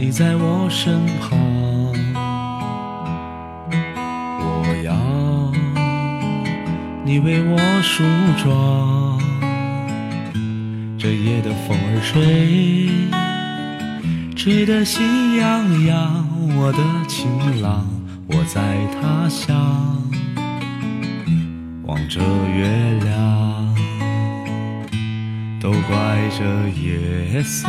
你在我身旁，我要你为我梳妆。这夜的风儿吹，吹得喜洋洋，我的情郎，我在他乡望着月亮，都怪这夜色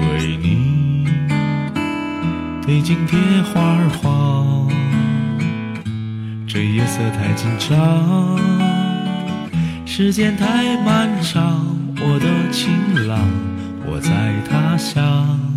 为你对镜贴花黄。这夜色太紧张，时间太漫长，我的情郎，我在他乡。